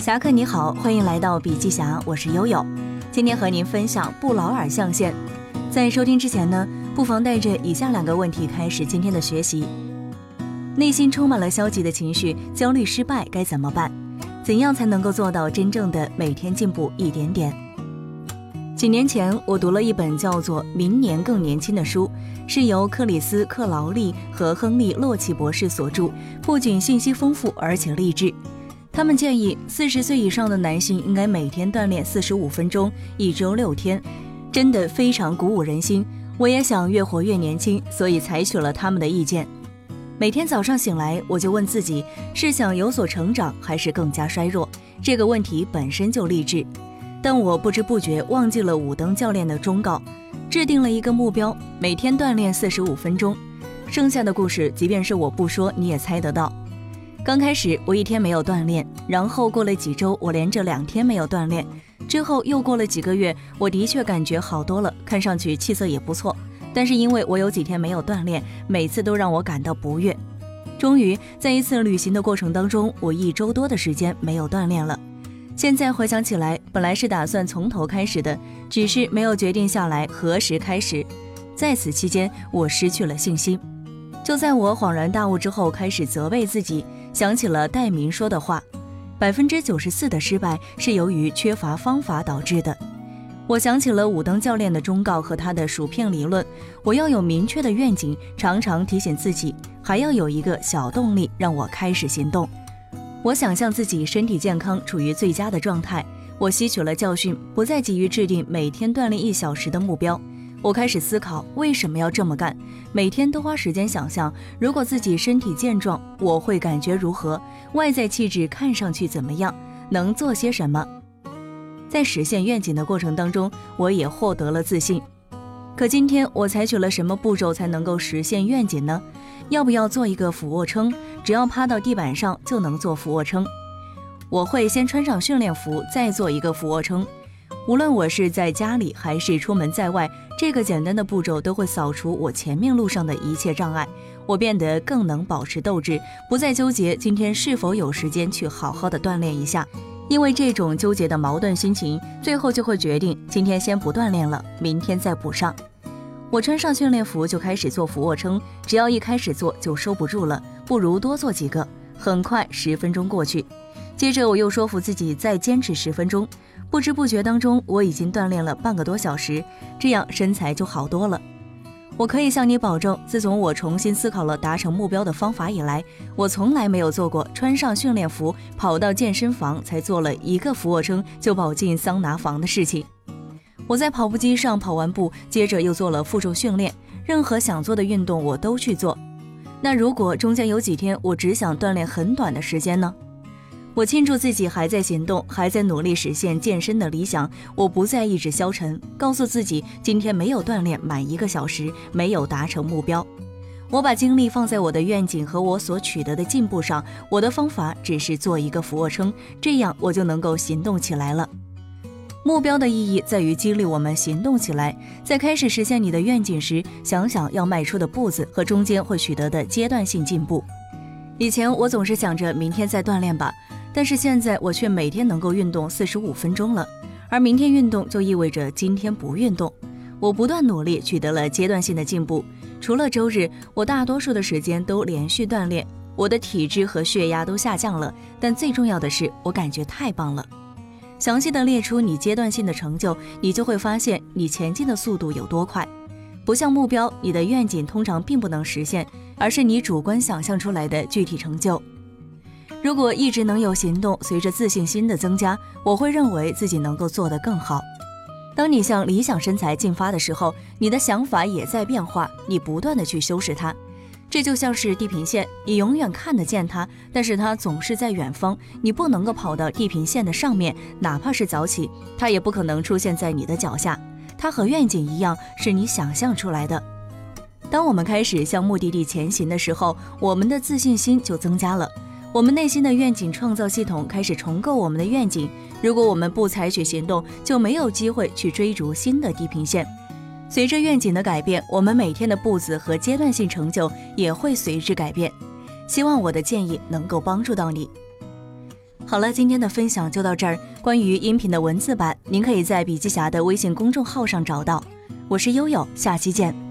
侠客你好，欢迎来到笔记侠，我是悠悠。今天和您分享不劳而象限。在收听之前呢，不妨带着以下两个问题开始今天的学习：内心充满了消极的情绪，焦虑失败该怎么办？怎样才能够做到真正的每天进步一点点？几年前，我读了一本叫做《明年更年轻》的书，是由克里斯·克劳利和亨利·洛奇博士所著，不仅信息丰富，而且励志。他们建议，四十岁以上的男性应该每天锻炼四十五分钟，一周六天，真的非常鼓舞人心。我也想越活越年轻，所以采取了他们的意见。每天早上醒来，我就问自己：是想有所成长，还是更加衰弱？这个问题本身就励志，但我不知不觉忘记了武登教练的忠告，制定了一个目标：每天锻炼四十五分钟。剩下的故事，即便是我不说，你也猜得到。刚开始我一天没有锻炼，然后过了几周，我连着两天没有锻炼，之后又过了几个月，我的确感觉好多了，看上去气色也不错。但是因为我有几天没有锻炼，每次都让我感到不悦。终于在一次旅行的过程当中，我一周多的时间没有锻炼了。现在回想起来，本来是打算从头开始的，只是没有决定下来何时开始。在此期间，我失去了信心。就在我恍然大悟之后，开始责备自己。想起了戴明说的话：“百分之九十四的失败是由于缺乏方法导致的。”我想起了武登教练的忠告和他的薯片理论：我要有明确的愿景，常常提醒自己，还要有一个小动力让我开始行动。我想象自己身体健康，处于最佳的状态。我吸取了教训，不再急于制定每天锻炼一小时的目标。我开始思考为什么要这么干，每天都花时间想象，如果自己身体健壮，我会感觉如何？外在气质看上去怎么样？能做些什么？在实现愿景的过程当中，我也获得了自信。可今天我采取了什么步骤才能够实现愿景呢？要不要做一个俯卧撑？只要趴到地板上就能做俯卧撑。我会先穿上训练服，再做一个俯卧撑。无论我是在家里还是出门在外，这个简单的步骤都会扫除我前面路上的一切障碍。我变得更能保持斗志，不再纠结今天是否有时间去好好的锻炼一下。因为这种纠结的矛盾心情，最后就会决定今天先不锻炼了，明天再补上。我穿上训练服就开始做俯卧撑，只要一开始做就收不住了，不如多做几个。很快十分钟过去，接着我又说服自己再坚持十分钟。不知不觉当中，我已经锻炼了半个多小时，这样身材就好多了。我可以向你保证，自从我重新思考了达成目标的方法以来，我从来没有做过穿上训练服跑到健身房才做了一个俯卧撑就跑进桑拿房的事情。我在跑步机上跑完步，接着又做了负重训练，任何想做的运动我都去做。那如果中间有几天我只想锻炼很短的时间呢？我庆祝自己还在行动，还在努力实现健身的理想。我不再意志消沉，告诉自己今天没有锻炼满一个小时，没有达成目标。我把精力放在我的愿景和我所取得的进步上。我的方法只是做一个俯卧撑，这样我就能够行动起来了。目标的意义在于激励我们行动起来。在开始实现你的愿景时，想想要迈出的步子和中间会取得的阶段性进步。以前我总是想着明天再锻炼吧。但是现在我却每天能够运动四十五分钟了，而明天运动就意味着今天不运动。我不断努力，取得了阶段性的进步。除了周日，我大多数的时间都连续锻炼，我的体质和血压都下降了。但最重要的是，我感觉太棒了。详细的列出你阶段性的成就，你就会发现你前进的速度有多快。不像目标，你的愿景通常并不能实现，而是你主观想象出来的具体成就。如果一直能有行动，随着自信心的增加，我会认为自己能够做得更好。当你向理想身材进发的时候，你的想法也在变化，你不断的去修饰它。这就像是地平线，你永远看得见它，但是它总是在远方，你不能够跑到地平线的上面，哪怕是早起，它也不可能出现在你的脚下。它和愿景一样，是你想象出来的。当我们开始向目的地前行的时候，我们的自信心就增加了。我们内心的愿景创造系统开始重构我们的愿景。如果我们不采取行动，就没有机会去追逐新的地平线。随着愿景的改变，我们每天的步子和阶段性成就也会随之改变。希望我的建议能够帮助到你。好了，今天的分享就到这儿。关于音频的文字版，您可以在笔记侠的微信公众号上找到。我是悠悠，下期见。